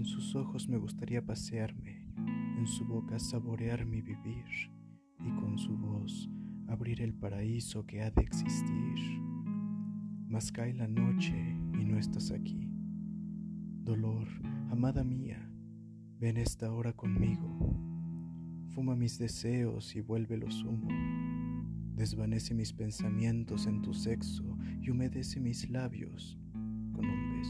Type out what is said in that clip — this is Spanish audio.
En sus ojos me gustaría pasearme, en su boca saborear mi vivir y con su voz abrir el paraíso que ha de existir. Mas cae la noche y no estás aquí. Dolor, amada mía, ven esta hora conmigo. Fuma mis deseos y vuélvelos humo. Desvanece mis pensamientos en tu sexo y humedece mis labios con un beso.